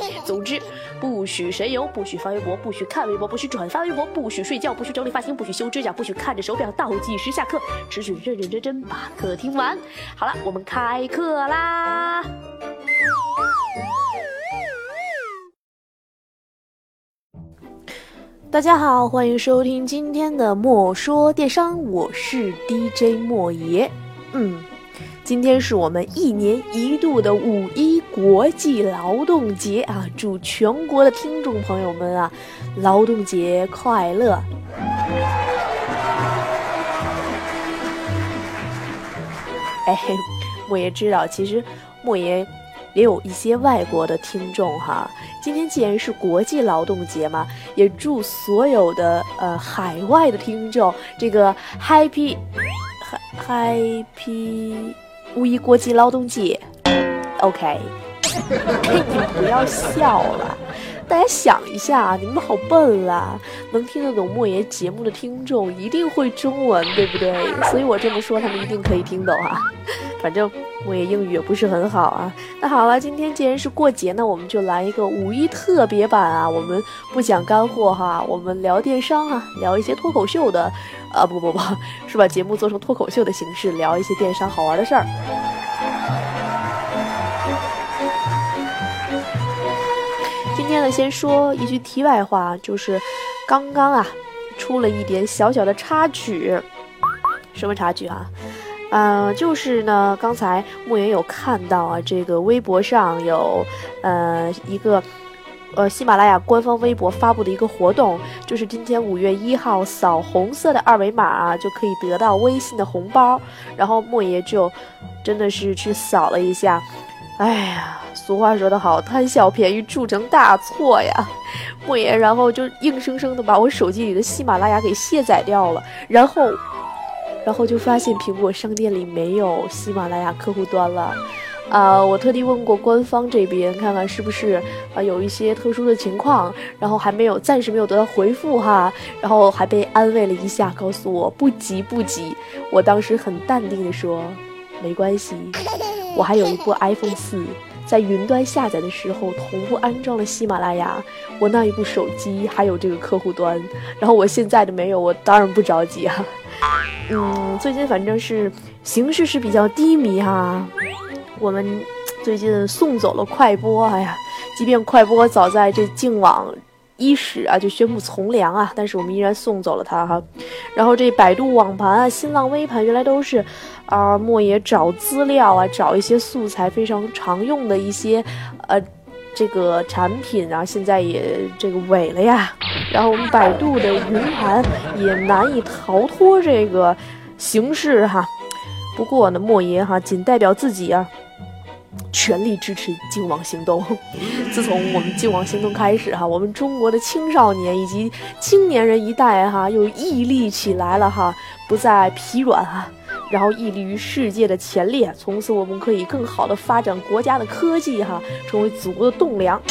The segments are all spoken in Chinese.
总之，不许神游，不许发微博，不许看微博，不许转发微博，不许睡觉，不许整理发型，不许修指甲，不许看着手表倒计时下课，只许认认真真把课听完。好了，我们开课啦！大家好，欢迎收听今天的莫说电商，我是 DJ 莫爷。嗯。今天是我们一年一度的五一国际劳动节啊！祝全国的听众朋友们啊，劳动节快乐！哎，莫爷知道，其实莫爷也有一些外国的听众哈。今天既然是国际劳动节嘛，也祝所有的呃海外的听众这个 Happy Happy。五一国际劳动节，OK，你们不要笑了，大家想一下，你们好笨啊！能听得懂莫言节目的听众一定会中文，对不对？所以我这么说，他们一定可以听懂啊。反正莫言英语也不是很好啊。那好了，今天既然是过节呢，我们就来一个五一特别版啊！我们不讲干货哈，我们聊电商啊，聊一些脱口秀的。啊不不不，是把节目做成脱口秀的形式，聊一些电商好玩的事儿。今天呢，先说一句题外话，就是刚刚啊，出了一点小小的插曲。什么插曲啊？嗯，就是呢，刚才莫言有看到啊，这个微博上有呃一个。呃，喜马拉雅官方微博发布的一个活动，就是今天五月一号，扫红色的二维码啊，就可以得到微信的红包。然后莫爷就真的是去扫了一下，哎呀，俗话说得好，贪小便宜铸成大错呀。莫言然后就硬生生的把我手机里的喜马拉雅给卸载掉了，然后，然后就发现苹果商店里没有喜马拉雅客户端了。啊，我特地问过官方这边，看看是不是啊有一些特殊的情况，然后还没有，暂时没有得到回复哈，然后还被安慰了一下，告诉我不急不急。我当时很淡定的说，没关系，我还有一部 iPhone 四，在云端下载的时候同步安装了喜马拉雅，我那一部手机还有这个客户端，然后我现在的没有，我当然不着急啊。嗯，最近反正是形势是比较低迷哈。我们最近送走了快播，哎呀，即便快播早在这净网伊始啊就宣布从良啊，但是我们依然送走了他哈。然后这百度网盘啊、新浪微盘原来都是啊莫言找资料啊、找一些素材非常常用的一些呃这个产品啊，现在也这个萎了呀。然后我们百度的云盘也难以逃脱这个形势哈。不过呢，莫言哈仅代表自己啊。全力支持净网行动。自从我们净网行动开始，哈，我们中国的青少年以及青年人一代，哈，又屹立起来了，哈，不再疲软，哈，然后屹立于世界的前列。从此，我们可以更好的发展国家的科技，哈，成为祖国的栋梁。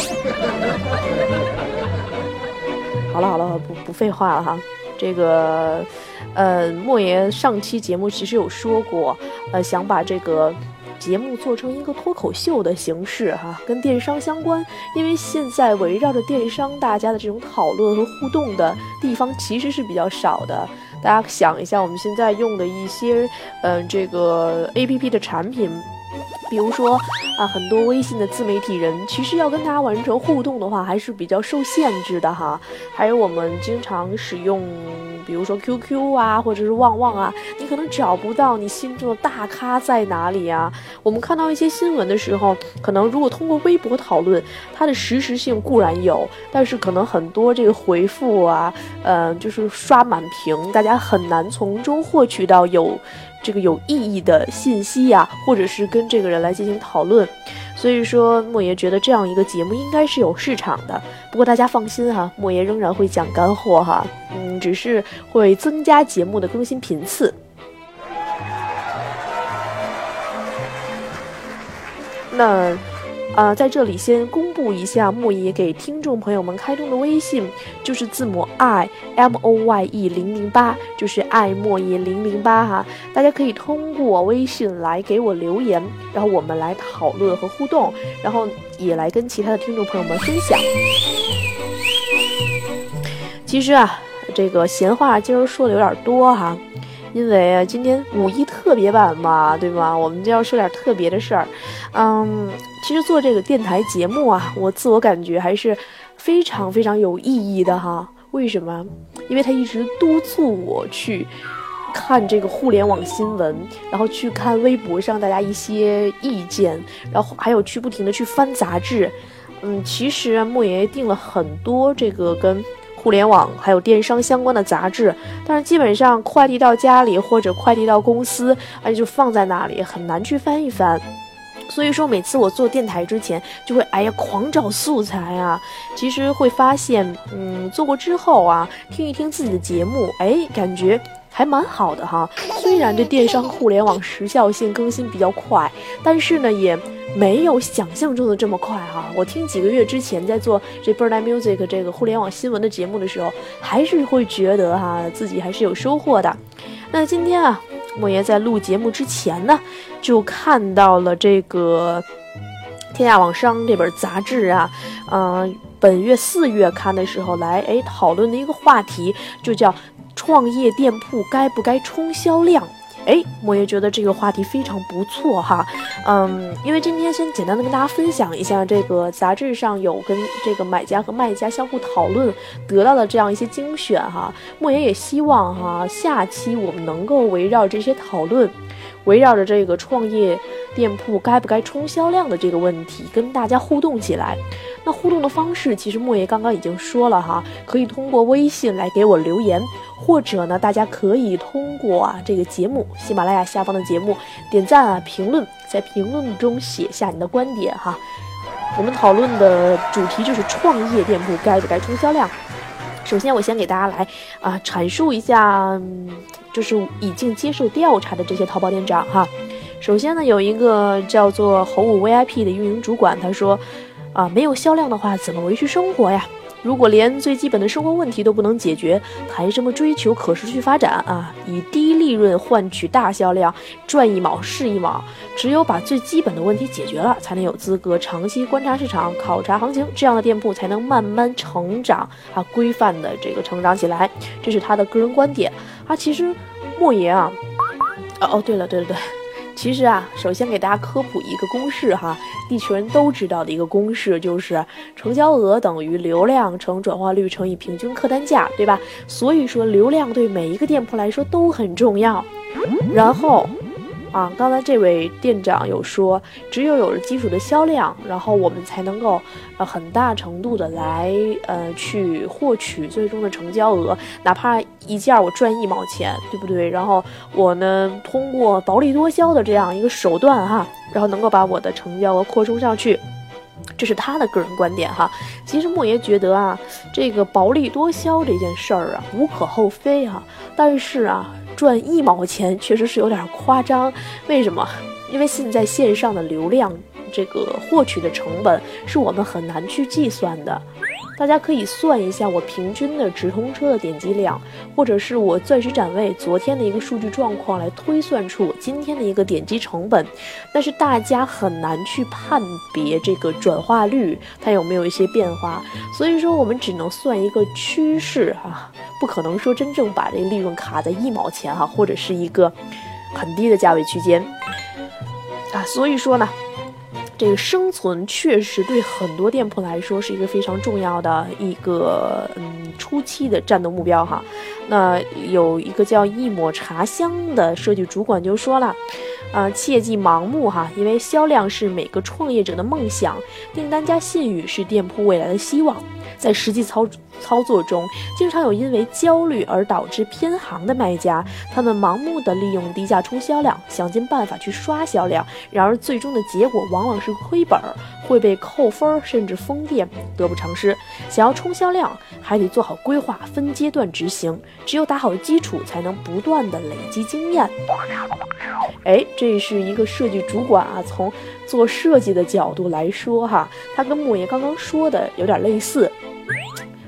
好了好了，不不废话了，哈，这个，呃，莫言上期节目其实有说过，呃，想把这个。节目做成一个脱口秀的形式，哈，跟电商相关，因为现在围绕着电商，大家的这种讨论和互动的地方其实是比较少的。大家想一下，我们现在用的一些，嗯，这个 A P P 的产品，比如说啊，很多微信的自媒体人，其实要跟大家完成互动的话，还是比较受限制的哈。还有我们经常使用。比如说 QQ 啊，或者是旺旺啊，你可能找不到你心中的大咖在哪里啊。我们看到一些新闻的时候，可能如果通过微博讨论，它的实时性固然有，但是可能很多这个回复啊，呃，就是刷满屏，大家很难从中获取到有这个有意义的信息呀，或者是跟这个人来进行讨论。所以说莫爷觉得这样一个节目应该是有市场的。不过大家放心哈，莫爷仍然会讲干货哈，嗯，只是会增加节目的更新频次。那。呃，在这里先公布一下莫爷给听众朋友们开通的微信，就是字母 i m o y e 零零八，就是爱莫爷零零八哈。大家可以通过微信来给我留言，然后我们来讨论和互动，然后也来跟其他的听众朋友们分享。其实啊，这个闲话今儿说的有点多哈。因为啊，今天五一特别版嘛，对吗？我们就要说点特别的事儿。嗯，其实做这个电台节目啊，我自我感觉还是非常非常有意义的哈。为什么？因为他一直督促我去看这个互联网新闻，然后去看微博上大家一些意见，然后还有去不停的去翻杂志。嗯，其实莫爷爷订了很多这个跟。互联网还有电商相关的杂志，但是基本上快递到家里或者快递到公司，而且，就放在那里，很难去翻一翻。所以说，每次我做电台之前，就会哎呀狂找素材啊。其实会发现，嗯，做过之后啊，听一听自己的节目，哎，感觉还蛮好的哈。虽然这电商互联网时效性更新比较快，但是呢，也。没有想象中的这么快哈！我听几个月之前在做这 Bird Music 这个互联网新闻的节目的时候，还是会觉得哈自己还是有收获的。那今天啊，莫言在录节目之前呢，就看到了这个《天下网商》这本杂志啊，嗯，本月四月刊的时候来哎讨论的一个话题，就叫创业店铺该不该冲销量。哎，莫爷觉得这个话题非常不错哈，嗯，因为今天先简单的跟大家分享一下这个杂志上有跟这个买家和卖家相互讨论得到的这样一些精选哈，莫爷也希望哈，下期我们能够围绕这些讨论。围绕着这个创业店铺该不该冲销量的这个问题，跟大家互动起来。那互动的方式，其实莫爷刚刚已经说了哈，可以通过微信来给我留言，或者呢，大家可以通过啊这个节目喜马拉雅下方的节目点赞啊评论，在评论中写下你的观点哈。我们讨论的主题就是创业店铺该不该冲销量。首先，我先给大家来啊阐述一下。就是已经接受调查的这些淘宝店长哈，首先呢，有一个叫做猴五 VIP 的运营主管，他说，啊，没有销量的话，怎么维持生活呀？如果连最基本的生活问题都不能解决，谈什么追求可持续发展啊？以低利润换取大销量，赚一毛是一毛。只有把最基本的问题解决了，才能有资格长期观察市场、考察行情，这样的店铺才能慢慢成长啊，规范的这个成长起来。这是他的个人观点啊。其实莫言啊，哦哦，对了对了对。其实啊，首先给大家科普一个公式哈，地球人都知道的一个公式，就是成交额等于流量乘转化率乘以平均客单价，对吧？所以说流量对每一个店铺来说都很重要。然后。啊，刚才这位店长有说，只有有了基础的销量，然后我们才能够呃很大程度的来呃去获取最终的成交额，哪怕一件我赚一毛钱，对不对？然后我呢通过薄利多销的这样一个手段哈，然后能够把我的成交额扩充上去，这是他的个人观点哈。其实莫爷觉得啊，这个薄利多销这件事儿啊无可厚非哈，但是啊。赚一毛钱确实是有点夸张，为什么？因为现在线上的流量，这个获取的成本是我们很难去计算的。大家可以算一下我平均的直通车的点击量，或者是我钻石展位昨天的一个数据状况来推算出我今天的一个点击成本，但是大家很难去判别这个转化率它有没有一些变化，所以说我们只能算一个趋势哈，不可能说真正把这个利润卡在一毛钱哈，或者是一个很低的价位区间啊，所以说呢。这个生存确实对很多店铺来说是一个非常重要的一个嗯初期的战斗目标哈。那有一个叫一抹茶香的设计主管就说了，啊，切忌盲目哈，因为销量是每个创业者的梦想，订单加信誉是店铺未来的希望。在实际操操作中，经常有因为焦虑而导致偏航的卖家，他们盲目的利用低价冲销量，想尽办法去刷销量，然而最终的结果往往是亏本，会被扣分甚至封店，得不偿失。想要冲销量，还得做好规划，分阶段执行，只有打好基础，才能不断的累积经验。哎，这是一个设计主管啊，从做设计的角度来说哈，他跟莫爷刚刚说的有点类似，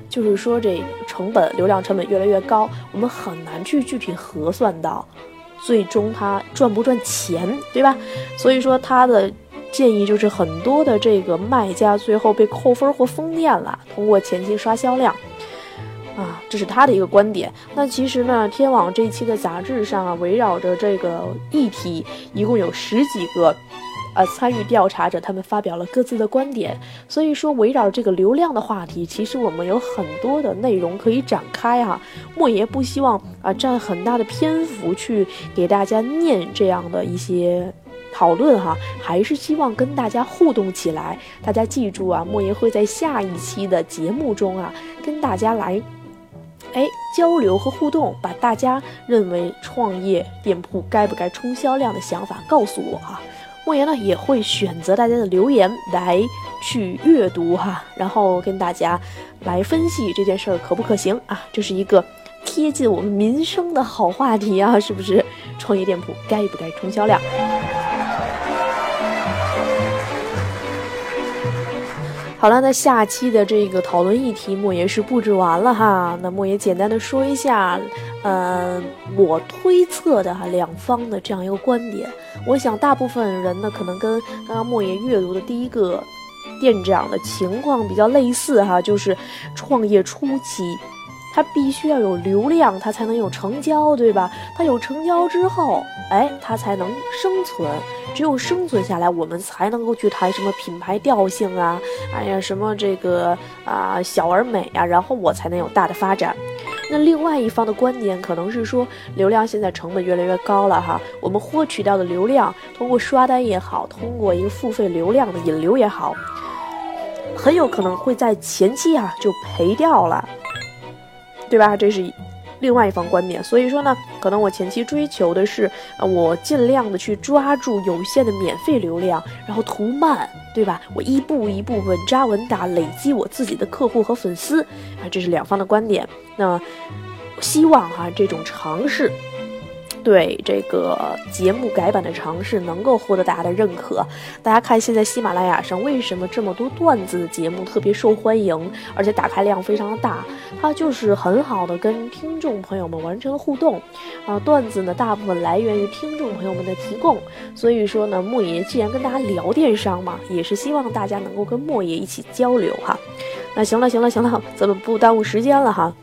就是说这成本、流量成本越来越高，我们很难去具体核算到最终他赚不赚钱，对吧？所以说他的建议就是很多的这个卖家最后被扣分或封店了，通过前期刷销量。啊，这是他的一个观点。那其实呢，天网这一期的杂志上啊，围绕着这个议题，一共有十几个，呃，参与调查者，他们发表了各自的观点。所以说，围绕这个流量的话题，其实我们有很多的内容可以展开哈。莫爷不希望啊占很大的篇幅去给大家念这样的一些讨论哈，还是希望跟大家互动起来。大家记住啊，莫爷会在下一期的节目中啊，跟大家来。哎，交流和互动，把大家认为创业店铺该不该冲销量的想法告诉我哈。莫言呢也会选择大家的留言来去阅读哈，然后跟大家来分析这件事儿可不可行啊？这是一个贴近我们民生的好话题啊，是不是？创业店铺该不该冲销量？好了，那下期的这个讨论议题，莫言是布置完了哈。那莫言简单的说一下，呃，我推测的哈两方的这样一个观点。我想大部分人呢，可能跟刚刚莫言阅读的第一个店长的情况比较类似哈，就是创业初期。它必须要有流量，它才能有成交，对吧？它有成交之后，哎，它才能生存。只有生存下来，我们才能够去谈什么品牌调性啊，哎呀，什么这个啊小而美啊，然后我才能有大的发展。那另外一方的观点可能是说，流量现在成本越来越高了哈，我们获取到的流量，通过刷单也好，通过一个付费流量的引流也好，很有可能会在前期啊就赔掉了。对吧？这是另外一方观点。所以说呢，可能我前期追求的是，呃，我尽量的去抓住有限的免费流量，然后图慢，对吧？我一步一步稳扎稳打，累积我自己的客户和粉丝啊，这是两方的观点。那希望哈这种尝试。对这个节目改版的尝试能够获得大家的认可。大家看，现在喜马拉雅上为什么这么多段子的节目特别受欢迎，而且打开量非常的大？它就是很好的跟听众朋友们完成了互动。啊，段子呢大部分来源于听众朋友们的提供，所以说呢，莫爷既然跟大家聊电商嘛，也是希望大家能够跟莫爷一起交流哈。那行了行了行了，咱们不耽误时间了哈。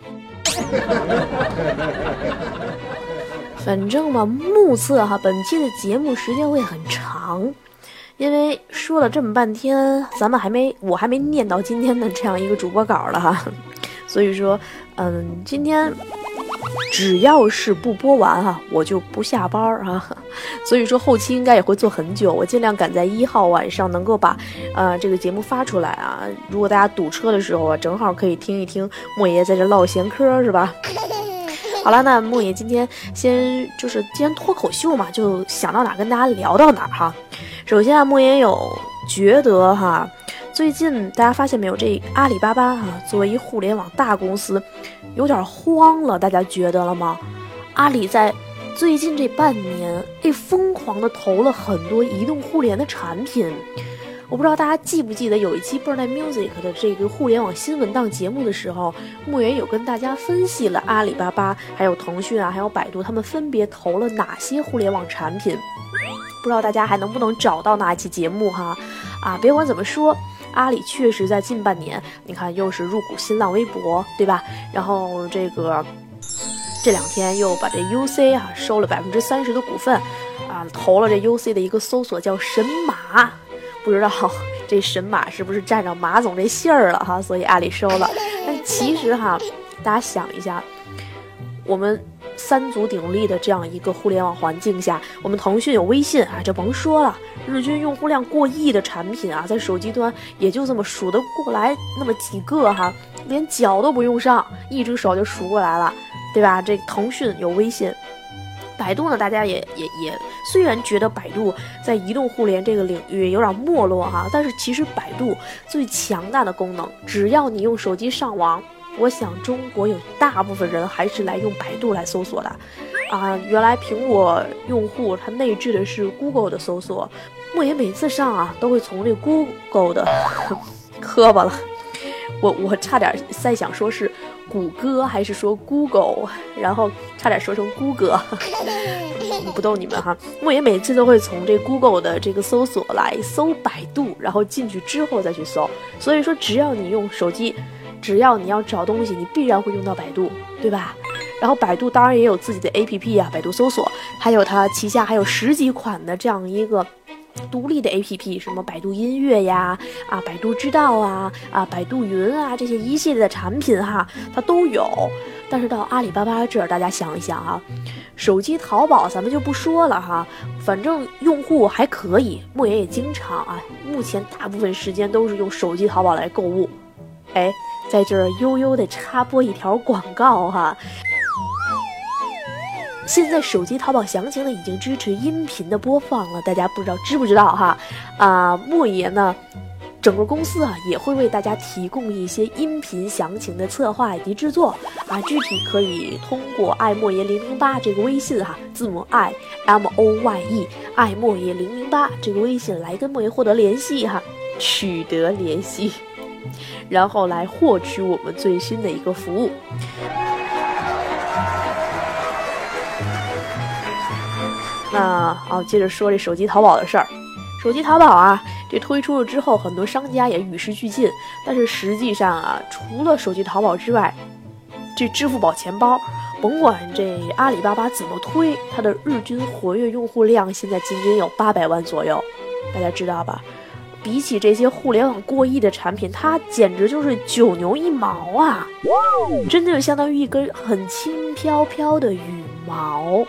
反正吧，目测哈，本期的节目时间会很长，因为说了这么半天，咱们还没，我还没念到今天的这样一个主播稿了哈，所以说，嗯，今天只要是不播完哈，我就不下班儿啊，所以说后期应该也会做很久，我尽量赶在一号晚上能够把，呃，这个节目发出来啊，如果大家堵车的时候啊，正好可以听一听莫爷在这唠闲嗑，是吧？好了，那莫爷今天先就是今天脱口秀嘛，就想到哪跟大家聊到哪哈。首先啊，莫爷有觉得哈，最近大家发现没有，这阿里巴巴哈作为一互联网大公司，有点慌了，大家觉得了吗？阿里在最近这半年，哎，疯狂的投了很多移动互联的产品。我不知道大家记不记得有一期《b i r d Music》的这个互联网新闻档节目的时候，莫言有跟大家分析了阿里巴巴、还有腾讯啊、还有百度，他们分别投了哪些互联网产品。不知道大家还能不能找到那一期节目哈？啊，别管怎么说，阿里确实在近半年，你看又是入股新浪微博，对吧？然后这个这两天又把这 UC 啊收了百分之三十的股份，啊，投了这 UC 的一个搜索叫神马。不知道这神马是不是占着马总这姓儿了哈，所以阿里收了。但其实哈，大家想一下，我们三足鼎立的这样一个互联网环境下，我们腾讯有微信啊，这甭说了，日均用户量过亿的产品啊，在手机端也就这么数得过来那么几个哈，连脚都不用上，一只手就数过来了，对吧？这腾讯有微信。百度呢，大家也也也，虽然觉得百度在移动互联这个领域有点没落哈，但是其实百度最强大的功能，只要你用手机上网，我想中国有大部分人还是来用百度来搜索的，啊，原来苹果用户他内置的是 Google 的搜索，莫言每次上啊都会从这 Google 的 磕巴了，我我差点在想说是。谷歌还是说 Google，然后差点说成谷歌，不逗你们哈。莫言每次都会从这 Google 的这个搜索来搜百度，然后进去之后再去搜。所以说，只要你用手机，只要你要找东西，你必然会用到百度，对吧？然后百度当然也有自己的 APP 啊，百度搜索，还有它旗下还有十几款的这样一个。独立的 APP，什么百度音乐呀，啊，百度知道啊，啊，百度云啊，这些一系列的产品哈，它都有。但是到阿里巴巴这儿，大家想一想啊，手机淘宝咱们就不说了哈，反正用户还可以，莫言也经常啊，目前大部分时间都是用手机淘宝来购物。哎，在这儿悠悠的插播一条广告哈。现在手机淘宝详情呢已经支持音频的播放了，大家不知道知不知道哈？啊，莫言呢，整个公司啊也会为大家提供一些音频详情的策划以及制作啊，具体可以通过爱莫言零零八这个微信哈，字母 i m o y e 爱莫言零零八这个微信来跟莫言获得联系哈，取得联系，然后来获取我们最新的一个服务。那好，接着说这手机淘宝的事儿。手机淘宝啊，这推出了之后，很多商家也与时俱进。但是实际上啊，除了手机淘宝之外，这支付宝钱包，甭管这阿里巴巴怎么推，它的日均活跃用户量现在仅仅有八百万左右，大家知道吧？比起这些互联网过亿的产品，它简直就是九牛一毛啊！真的就相当于一根很轻飘飘的羽毛。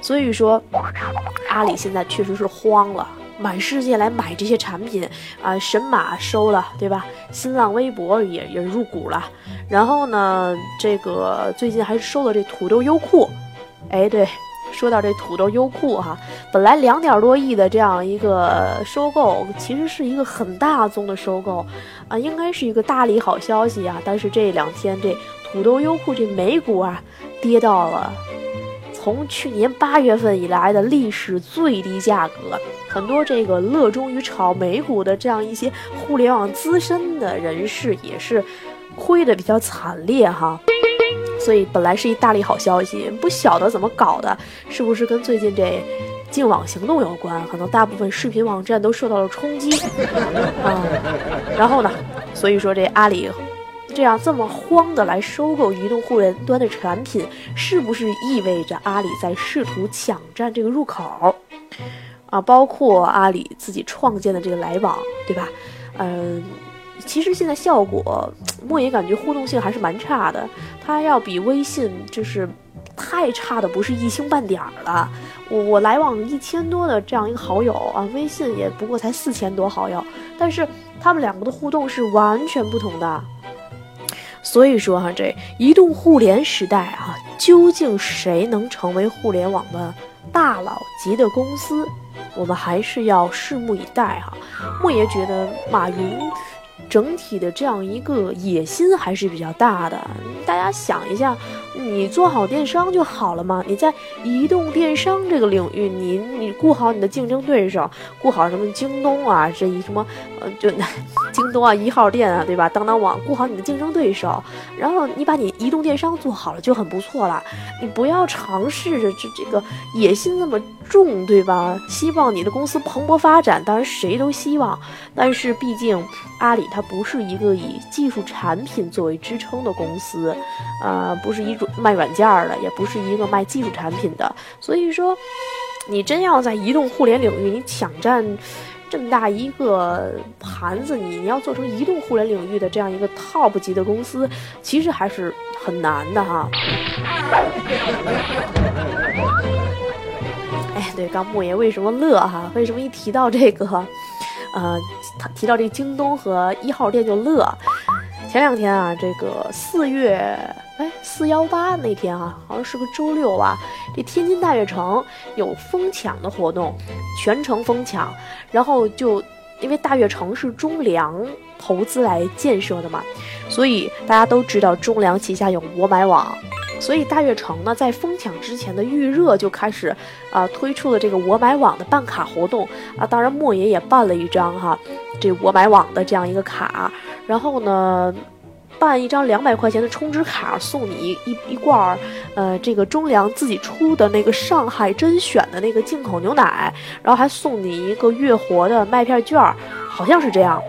所以说，阿里现在确实是慌了，满世界来买这些产品啊，神马收了，对吧？新浪微博也也入股了，然后呢，这个最近还收了这土豆优酷，哎，对，说到这土豆优酷哈，本来两点多亿的这样一个收购，其实是一个很大宗的收购啊，应该是一个大利好消息啊，但是这两天这土豆优酷这美股啊，跌到了。从去年八月份以来的历史最低价格，很多这个乐衷于炒美股的这样一些互联网资深的人士也是亏的比较惨烈哈。所以本来是一大利好消息，不晓得怎么搞的，是不是跟最近这净网行动有关？可能大部分视频网站都受到了冲击啊。然后呢，所以说这阿里。这样这么慌的来收购移动互联端的产品，是不是意味着阿里在试图抢占这个入口？啊，包括阿里自己创建的这个来往，对吧？嗯，其实现在效果，莫言感觉互动性还是蛮差的，它要比微信就是太差的不是一星半点儿了。我我来往一千多的这样一个好友啊，微信也不过才四千多好友，但是他们两个的互动是完全不同的。所以说哈，这移动互联时代啊，究竟谁能成为互联网的大佬级的公司，我们还是要拭目以待哈。莫爷觉得马云。整体的这样一个野心还是比较大的。大家想一下，你做好电商就好了嘛？你在移动电商这个领域，你你顾好你的竞争对手，顾好什么京东啊，这一什么呃，就 京东啊，一号店啊，对吧？当当网，顾好你的竞争对手，然后你把你移动电商做好了就很不错了。你不要尝试着这这个野心那么重，对吧？希望你的公司蓬勃发展，当然谁都希望，但是毕竟阿里它。不是一个以技术产品作为支撑的公司，呃，不是一种卖软件的，也不是一个卖技术产品的。所以说，你真要在移动互联领域你抢占这么大一个盘子，你你要做成移动互联领域的这样一个 top 级的公司，其实还是很难的哈。哎，对，刚莫爷为什么乐哈？为什么一提到这个，呃，他提到这京东和一号店就乐？前两天啊，这个四月哎四幺八那天啊，好像是个周六吧，这天津大悦城有疯抢的活动，全程疯抢，然后就因为大悦城是中粮投资来建设的嘛，所以大家都知道中粮旗下有我买网。所以大悦城呢，在疯抢之前的预热就开始，啊，推出了这个我买网的办卡活动啊。当然，莫爷也办了一张哈，这我买网的这样一个卡。然后呢，办一张两百块钱的充值卡，送你一一罐儿，呃，这个中粮自己出的那个上海甄选的那个进口牛奶，然后还送你一个月活的麦片券，好像是这样。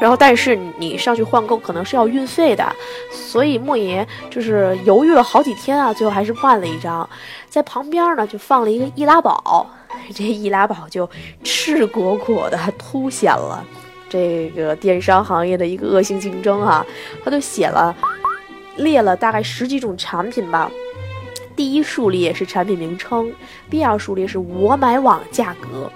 然后，但是你上去换购可能是要运费的，所以莫爷就是犹豫了好几天啊，最后还是换了一张。在旁边呢，就放了一个易拉宝，这易拉宝就赤果果的凸显了这个电商行业的一个恶性竞争啊。他就写了，列了大概十几种产品吧。第一竖列是产品名称，第二竖列是我买网价格。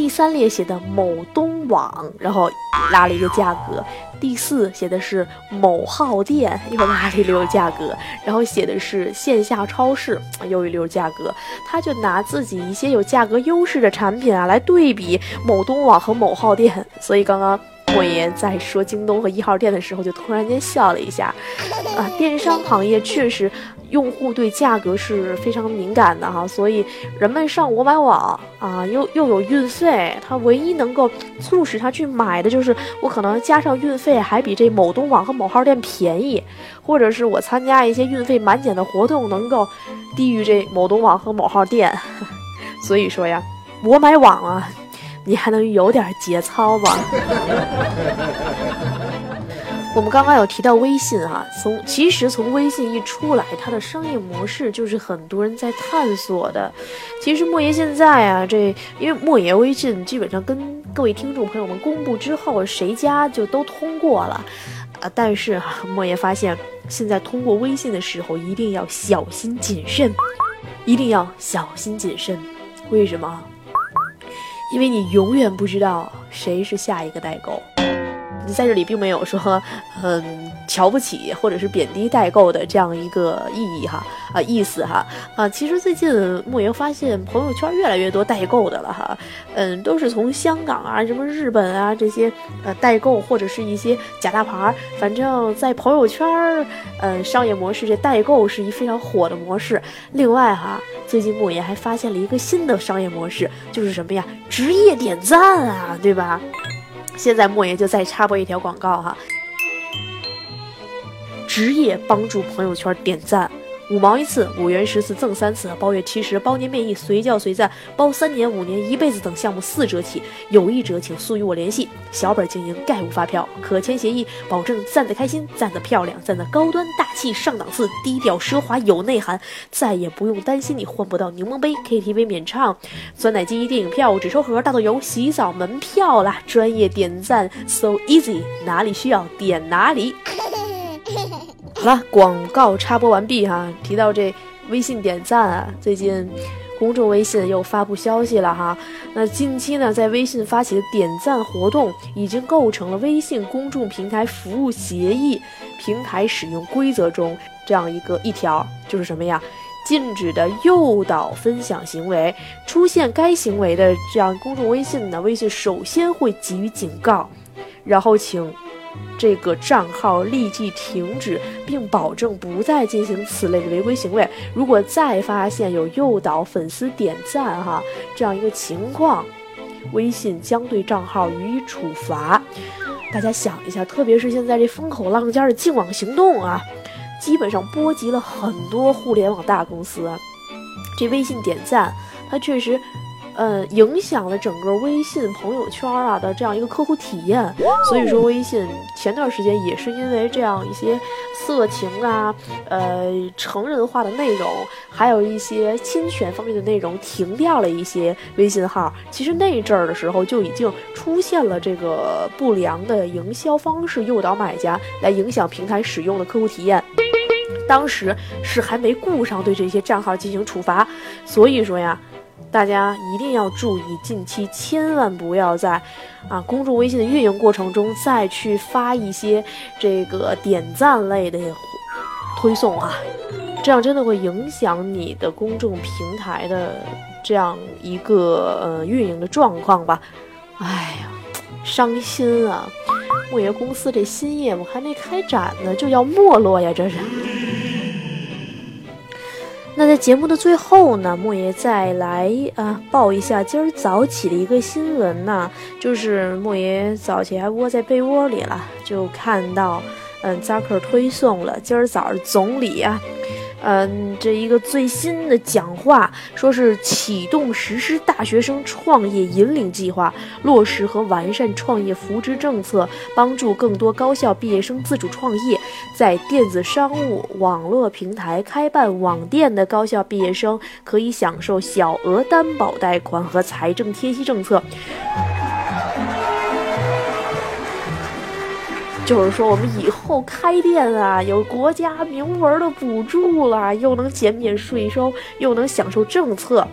第三列写的某东网，然后拉了一个价格；第四写的是某号店，又拉了一溜价格；然后写的是线下超市，又一溜价格。他就拿自己一些有价格优势的产品啊来对比某东网和某号店，所以刚刚。莫言在说京东和一号店的时候，就突然间笑了一下。啊，电商行业确实，用户对价格是非常敏感的哈，所以人们上我买网啊，又又有运费，他唯一能够促使他去买的就是我可能加上运费还比这某东网和某号店便宜，或者是我参加一些运费满减的活动能够低于这某东网和某号店。所以说呀，我买网啊。你还能有点节操吗？我们刚刚有提到微信啊，从其实从微信一出来，它的商业模式就是很多人在探索的。其实莫爷现在啊，这因为莫爷微信基本上跟各位听众朋友们公布之后，谁家就都通过了啊。但是哈，莫爷发现现在通过微信的时候一定要小心谨慎，一定要小心谨慎。为什么？因为你永远不知道谁是下一个代沟。在这里并没有说，嗯，瞧不起或者是贬低代购的这样一个意义哈啊意思哈啊，其实最近莫言发现朋友圈越来越多代购的了哈，嗯，都是从香港啊、什么日本啊这些呃代购或者是一些假大牌，反正在朋友圈儿，嗯，商业模式这代购是一非常火的模式。另外哈，最近莫言还发现了一个新的商业模式，就是什么呀？职业点赞啊，对吧？现在莫言就再插播一条广告哈，职业帮助朋友圈点赞。五毛一次，五元十次赠三次，包月七十，包年面议，随叫随赞，包三年、五年、一辈子等项目四折起，有意者请速与我联系。小本经营，概无发票，可签协议，保证赞得开心，赞得漂亮，赞得高端大气上档次，低调奢华有内涵，再也不用担心你换不到柠檬杯，KTV 免唱，酸奶机电影票纸抽盒，大豆油洗澡门票啦，专业点赞，so easy，哪里需要点哪里。好了，广告插播完毕哈。提到这微信点赞啊，最近公众微信又发布消息了哈。那近期呢，在微信发起的点赞活动已经构成了微信公众平台服务协议平台使用规则中这样一个一条，就是什么呀？禁止的诱导分享行为出现该行为的这样公众微信呢，微信首先会给予警告，然后请。这个账号立即停止，并保证不再进行此类的违规行为。如果再发现有诱导粉丝点赞哈这样一个情况，微信将对账号予以处罚。大家想一下，特别是现在这风口浪尖的净网行动啊，基本上波及了很多互联网大公司。这微信点赞，它确实。呃，影响了整个微信朋友圈啊的这样一个客户体验，所以说微信前段时间也是因为这样一些色情啊、呃成人化的内容，还有一些侵权方面的内容，停掉了一些微信号。其实那阵儿的时候就已经出现了这个不良的营销方式，诱导买家来影响平台使用的客户体验。当时是还没顾上对这些账号进行处罚，所以说呀，大家一定要注意，近期千万不要在啊公众微信的运营过程中再去发一些这个点赞类的推送啊，这样真的会影响你的公众平台的这样一个呃运营的状况吧。哎呀，伤心啊！莫爷公司这新业务还没开展呢，就要没落呀！这是。那在节目的最后呢，莫爷再来啊报一下今儿早起的一个新闻呢，就是莫爷早起还窝在被窝里了，就看到嗯扎克推送了今儿早上总理啊。嗯，这一个最新的讲话，说是启动实施大学生创业引领计划，落实和完善创业扶持政策，帮助更多高校毕业生自主创业。在电子商务网络平台开办网店的高校毕业生，可以享受小额担保贷款和财政贴息政策。就是说，我们以后开店啊，有国家明文的补助了，又能减免税收，又能享受政策，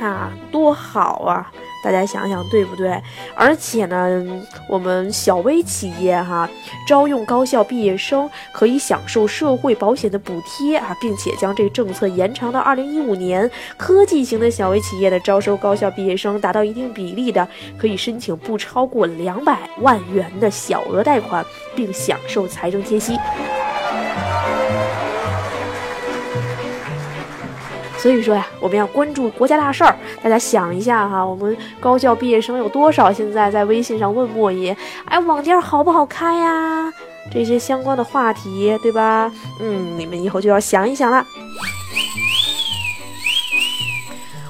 啊，多好啊！大家想想对不对？而且呢，我们小微企业哈招用高校毕业生可以享受社会保险的补贴啊，并且将这个政策延长到二零一五年。科技型的小微企业的招收高校毕业生达到一定比例的，可以申请不超过两百万元的小额贷款，并享受财政贴息。所以说呀，我们要关注国家大事儿。大家想一下哈，我们高校毕业生有多少？现在在微信上问莫爷，哎，网店好不好开呀？这些相关的话题，对吧？嗯，你们以后就要想一想了。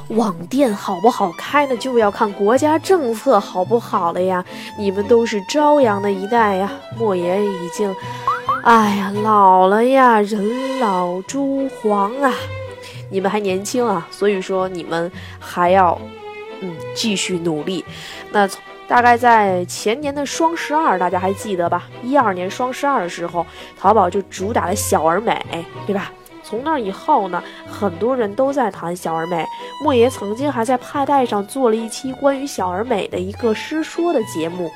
网店好不好开呢？就要看国家政策好不好了呀。你们都是朝阳的一代呀，莫爷已经，哎呀，老了呀，人老珠黄啊。你们还年轻啊，所以说你们还要，嗯，继续努力。那大概在前年的双十二，大家还记得吧？一二年双十二的时候，淘宝就主打了小而美，对吧？从那以后呢，很多人都在谈小而美。莫爷曾经还在派代上做了一期关于小而美的一个诗说的节目。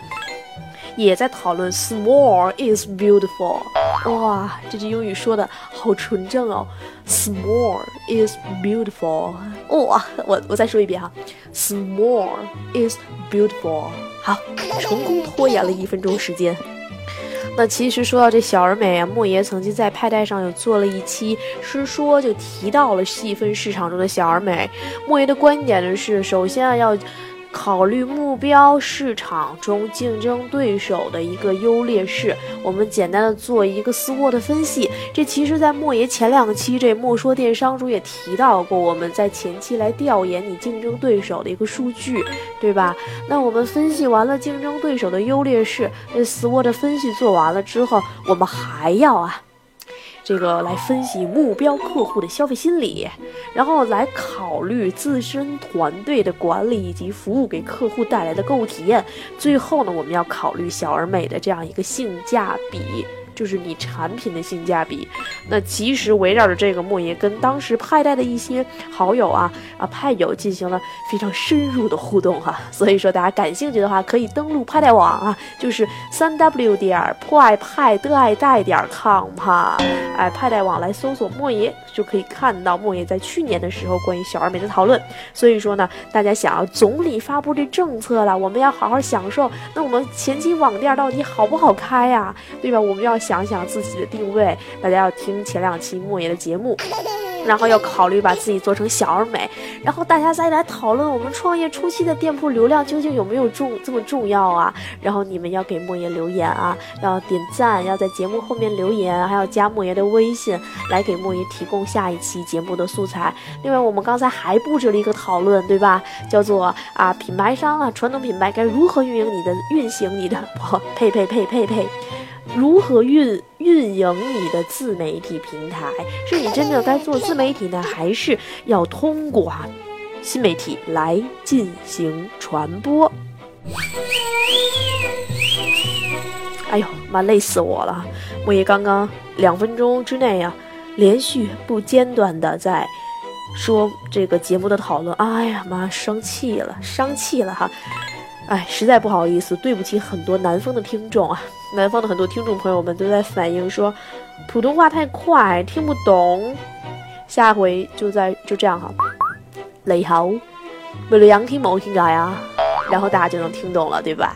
也在讨论 small is beautiful，哇，这句英语说的好纯正哦，small is beautiful，哇，我我再说一遍哈，small is beautiful，好，成功拖延了一分钟时间。那其实说到这小而美啊，莫爷曾经在派代上有做了一期诗说，就提到了细分市场中的小而美。莫爷的观点呢是，首先啊要。考虑目标市场中竞争对手的一个优劣势，我们简单的做一个 SWOT 分析。这其实，在莫爷前两期这莫说电商中也提到过，我们在前期来调研你竞争对手的一个数据，对吧？那我们分析完了竞争对手的优劣势，这 SWOT 分析做完了之后，我们还要啊。这个来分析目标客户的消费心理，然后来考虑自身团队的管理以及服务给客户带来的购物体验。最后呢，我们要考虑小而美的这样一个性价比。就是你产品的性价比，那其实围绕着这个，莫爷跟当时派代的一些好友啊啊派友进行了非常深入的互动哈，所以说大家感兴趣的话，可以登录派代网啊，就是三 w 点破爱派的爱代点 com 哈，哎派代网来搜索莫爷就可以看到莫爷在去年的时候关于小而美的讨论。所以说呢，大家想要总理发布这政策了，我们要好好享受，那我们前期网店到底好不好开呀？对吧？我们要。想想自己的定位，大家要听前两期莫言的节目。然后要考虑把自己做成小而美，然后大家再来讨论我们创业初期的店铺流量究竟有没有重这么重要啊？然后你们要给莫言留言啊，要点赞，要在节目后面留言，还要加莫言的微信来给莫言提供下一期节目的素材。另外，我们刚才还布置了一个讨论，对吧？叫做啊，品牌商啊，传统品牌该如何运营你的运行你的呸呸呸呸呸。如何运运营你的自媒体平台？是你真正该做自媒体呢，还是要通过啊新媒体来进行传播？哎呦妈，累死我了！我也刚刚两分钟之内呀，连续不间断的在说这个节目的讨论。哎呀妈，生气了，生气了哈！哎，实在不好意思，对不起很多南方的听众啊，南方的很多听众朋友们都在反映说普通话太快听不懂。下回就在就这样哈，你好，为了杨听冇听解啊，然后大家就能听懂了，对吧？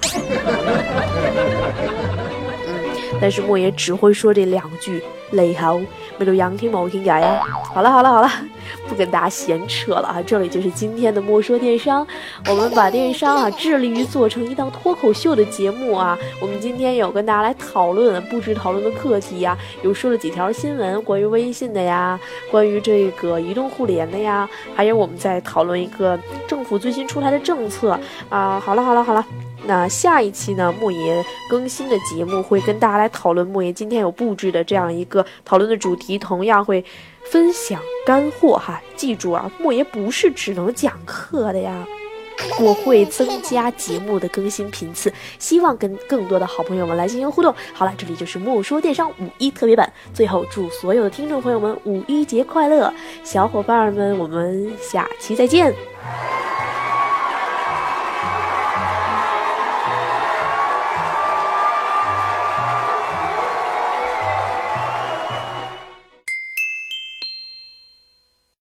嗯，但是莫言只会说这两句，你好。为了杨听冇听解呀！好了好了好了，不跟大家闲扯了啊！这里就是今天的莫说电商，我们把电商啊致力于做成一档脱口秀的节目啊。我们今天有跟大家来讨论布置讨论的课题呀，有说了几条新闻，关于微信的呀，关于这个移动互联的呀，还有我们在讨论一个政府最新出台的政策啊。好了好了好了。那下一期呢？莫言更新的节目会跟大家来讨论莫言今天有布置的这样一个讨论的主题，同样会分享干货哈。记住啊，莫言不是只能讲课的呀，我会增加节目的更新频次，希望跟更多的好朋友们来进行互动。好了，这里就是莫说电商五一特别版，最后祝所有的听众朋友们五一节快乐，小伙伴们，我们下期再见。